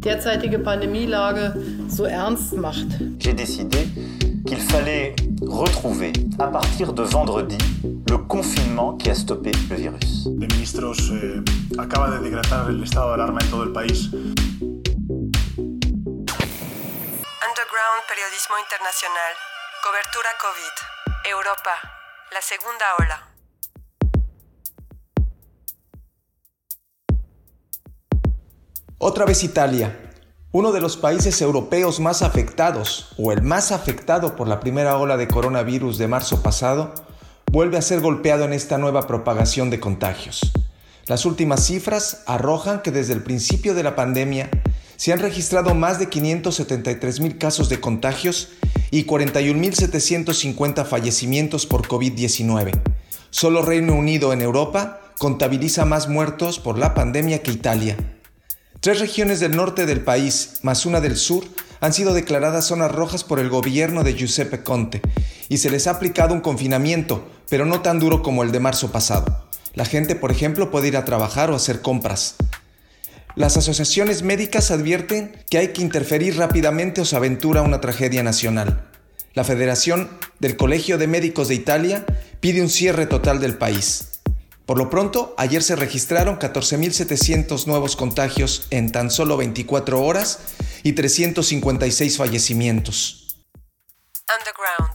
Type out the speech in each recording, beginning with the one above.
derzeitige Pandemielage so ernst macht. J'ai décidé qu'il fallait retrouver, à partir de vendredi, le confinement qui a stoppé le virus. de Ministros eh, acaba de decretar el estado de alarma en todo el país. Underground Periodismo Internacional. Cobertura COVID. Europa. La segunda ola. Otra vez Italia, uno de los países europeos más afectados, o el más afectado por la primera ola de coronavirus de marzo pasado, vuelve a ser golpeado en esta nueva propagación de contagios. Las últimas cifras arrojan que desde el principio de la pandemia se han registrado más de 573 mil casos de contagios y 41.750 fallecimientos por COVID-19. Solo Reino Unido en Europa contabiliza más muertos por la pandemia que Italia. Tres regiones del norte del país, más una del sur, han sido declaradas zonas rojas por el gobierno de Giuseppe Conte y se les ha aplicado un confinamiento, pero no tan duro como el de marzo pasado. La gente, por ejemplo, puede ir a trabajar o hacer compras. Las asociaciones médicas advierten que hay que interferir rápidamente o se aventura una tragedia nacional. La Federación del Colegio de Médicos de Italia pide un cierre total del país. Por lo pronto, ayer se registraron 14.700 nuevos contagios en tan solo 24 horas y 356 fallecimientos. Underground.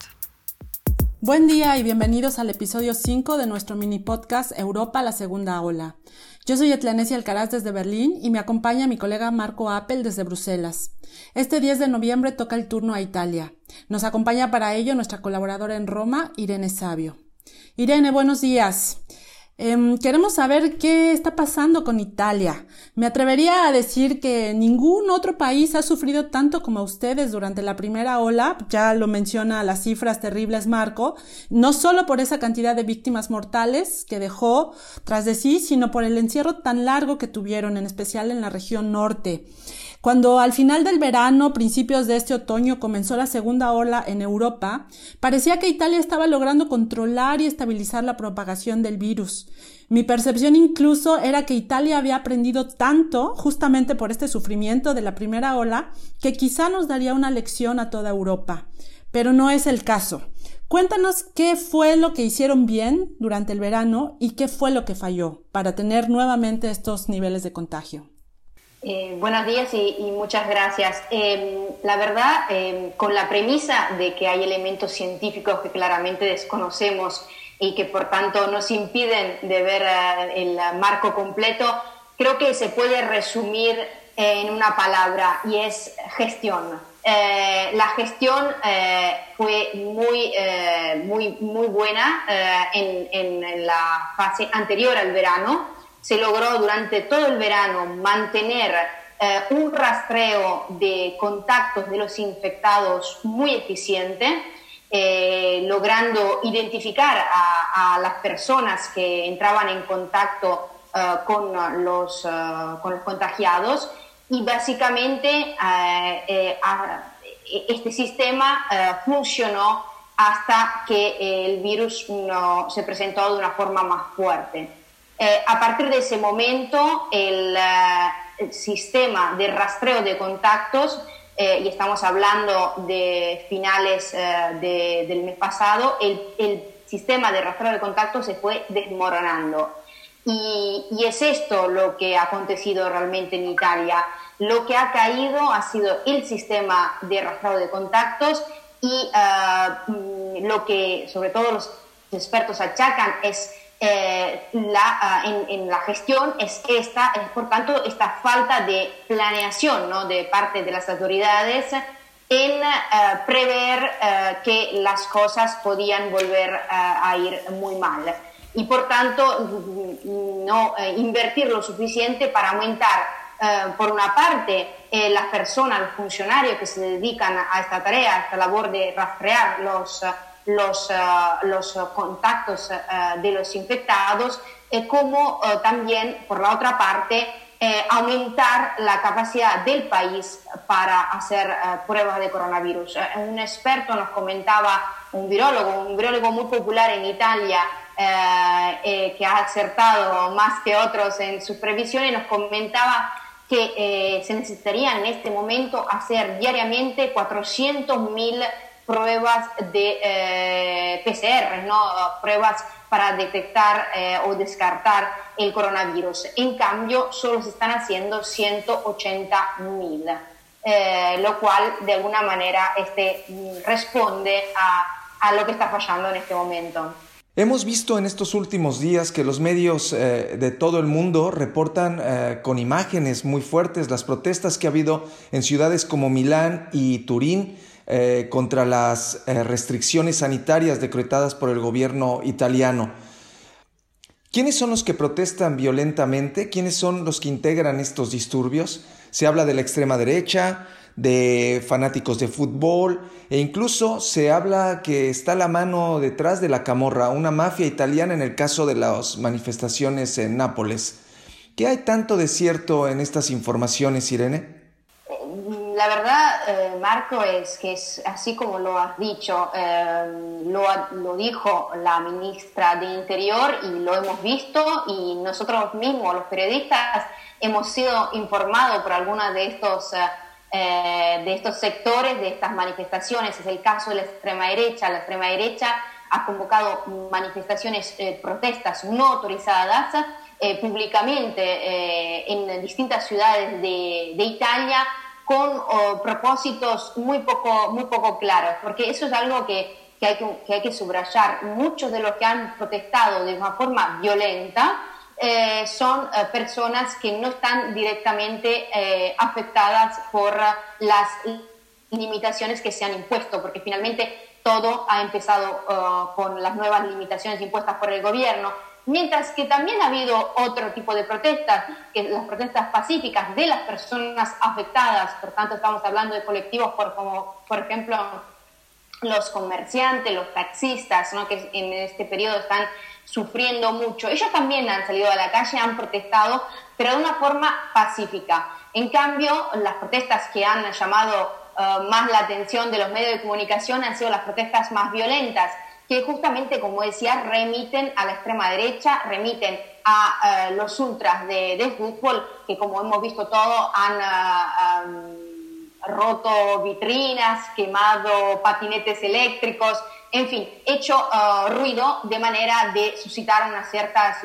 Buen día y bienvenidos al episodio 5 de nuestro mini podcast Europa, la segunda ola. Yo soy Etlanesia Alcaraz desde Berlín y me acompaña mi colega Marco Appel desde Bruselas. Este 10 de noviembre toca el turno a Italia. Nos acompaña para ello nuestra colaboradora en Roma, Irene Sabio. Irene, buenos días. Em, queremos saber qué está pasando con Italia. Me atrevería a decir que ningún otro país ha sufrido tanto como ustedes durante la primera ola, ya lo menciona las cifras terribles Marco, no solo por esa cantidad de víctimas mortales que dejó tras de sí, sino por el encierro tan largo que tuvieron, en especial en la región norte. Cuando al final del verano, principios de este otoño, comenzó la segunda ola en Europa, parecía que Italia estaba logrando controlar y estabilizar la propagación del virus. Mi percepción incluso era que Italia había aprendido tanto justamente por este sufrimiento de la primera ola que quizá nos daría una lección a toda Europa. Pero no es el caso. Cuéntanos qué fue lo que hicieron bien durante el verano y qué fue lo que falló para tener nuevamente estos niveles de contagio. Eh, buenos días y, muchas gracias. Eh, la verdad, eh, con la premisa de que hay elementos científicos que claramente desconocemos y que por tanto nos impiden de ver el marco completo, creo que se puede resumir en una palabra y es gestión. la gestión fue muy, muy, muy buena en, en la fase anterior al verano se logró durante todo el verano mantener eh, un rastreo de contactos de los infectados muy eficiente, eh, logrando identificar a, las personas que entraban en contacto eh, con, los, con los contagiados y básicamente este sistema funcionó hasta que el virus no, se presentó de una forma más fuerte. Eh, a partir de ese momento, el, eh, el, sistema de rastreo de contactos, eh, y estamos hablando de finales de, del mes pasado, el, el, sistema de rastreo de contactos se fue desmoronando. Y, y, es esto lo que ha acontecido realmente en Italia. Lo que ha caído ha sido el sistema de rastreo de contactos y uh, lo que sobre todo los expertos achacan es eh, la, uh, en, en, la gestión es esta, es por tanto esta falta de planeación ¿no? de parte de las autoridades en uh, prever uh, que las cosas podían volver a ir muy mal y por tanto no eh, invertir lo suficiente para aumentar por una parte eh, las personas, los funcionarios que se dedican a esta tarea, a esta labor de rastrear los los, uh, los contactos uh, de los infectados, eh, como uh, también, por la otra parte, eh, aumentar la capacidad del país para hacer pruebas de coronavirus. un experto nos comentaba, un virólogo, un virólogo muy popular en Italia, que ha acertado más que otros en sus previsiones, nos comentaba que eh, se necesitarían en este momento hacer diariamente 400.000 pruebas de eh, PCR, ¿no? pruebas para detectar eh, o descartar el coronavirus. En cambio, solo se están haciendo 180.000, eh, lo cual de alguna manera este, responde a, a lo que está fallando en este momento. Hemos visto en estos últimos días que los medios eh, de todo el mundo reportan con imágenes muy fuertes las protestas que ha habido en ciudades como Milán y Turín eh, contra las restricciones sanitarias decretadas por el gobierno italiano. ¿Quiénes son los que protestan violentamente? ¿Quiénes son los que integran estos disturbios? Se habla de la extrema derecha, de fanáticos de fútbol e incluso se habla que está la mano detrás de la camorra, una mafia italiana en el caso de las manifestaciones en Nápoles. ¿Qué hay tanto de cierto en estas informaciones, Irene? La verdad, eh, Marco, es que es así como lo has dicho, eh, lo, lo, dijo la ministra de Interior y lo hemos visto y nosotros mismos, los periodistas, hemos sido informados por algunas de estos... Eh, eh, de estos sectores, de estas manifestaciones. Es el caso de la extrema derecha. La extrema derecha ha convocado manifestaciones, eh, protestas no autorizadas eh, públicamente en distintas ciudades de, Italia con propósitos muy poco, muy poco claros, porque eso es algo que, que, hay que, subrayar. Muchos de los que han protestado de una forma violenta, eh, son eh, personas que no están directamente eh, afectadas por las limitaciones que se han impuesto, porque finalmente todo ha empezado con las nuevas limitaciones impuestas por el gobierno, mientras que también ha habido otro tipo de protestas, que las protestas pacíficas de las personas afectadas, por tanto estamos hablando de colectivos por, como por ejemplo los comerciantes, los taxistas, ¿no? que en este periodo están sufriendo mucho. Ellos también han salido a la calle, han protestado, pero de una forma pacífica. En cambio, las protestas que han llamado eh, más la atención de los medios de comunicación han sido las protestas más violentas, que justamente, como decía, remiten a la extrema derecha, remiten a eh, los ultras de, fútbol, que como hemos visto todo han... Eh, roto vitrinas, quemado patinetes eléctricos, en fin, hecho uh, ruido de manera de suscitar una cierta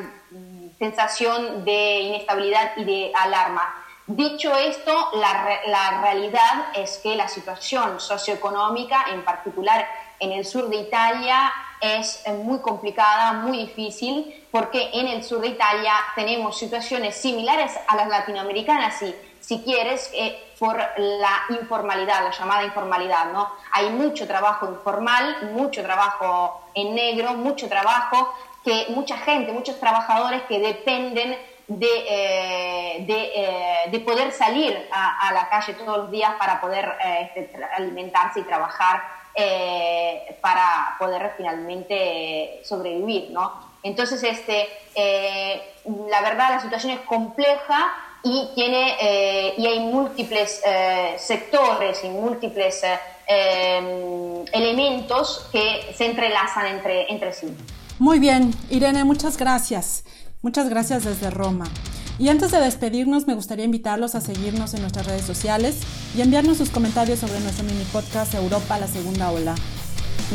sensación de inestabilidad y de alarma. Dicho esto, la, realidad es que la situación socioeconómica, en particular en el sur de Italia, es muy complicada, muy difícil, porque en el sur de Italia tenemos situaciones similares a las latinoamericanas y si quieres, eh, por la informalidad, la llamada informalidad, ¿no? Hay mucho trabajo informal, mucho trabajo en negro, mucho trabajo que mucha gente, muchos trabajadores que dependen de, eh, eh, de, poder salir a, la calle todos los días para poder este, alimentarse y trabajar para poder finalmente sobrevivir, ¿no? Entonces, este, la verdad, la situación es compleja, y, tiene, eh, y hay múltiples eh, sectores y múltiples eh, elementos que se entrelazan entre, entre sí. Muy bien, Irene, muchas gracias. Muchas gracias desde Roma. Y antes de despedirnos, me gustaría invitarlos a seguirnos en nuestras redes sociales y enviarnos sus comentarios sobre nuestro mini podcast Europa, la segunda ola.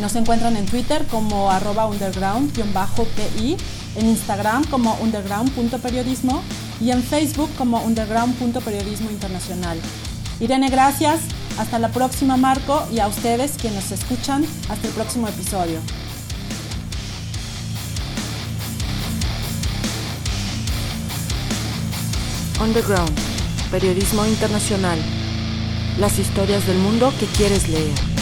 Nos encuentran en Twitter como arroba underground-pi, en Instagram como underground.periodismo y en Facebook como underground.periodismo internacional. Irene, gracias. Hasta la próxima, Marco, y a ustedes quienes nos escuchan. Hasta el próximo episodio. Underground, periodismo internacional. Las historias del mundo que quieres leer.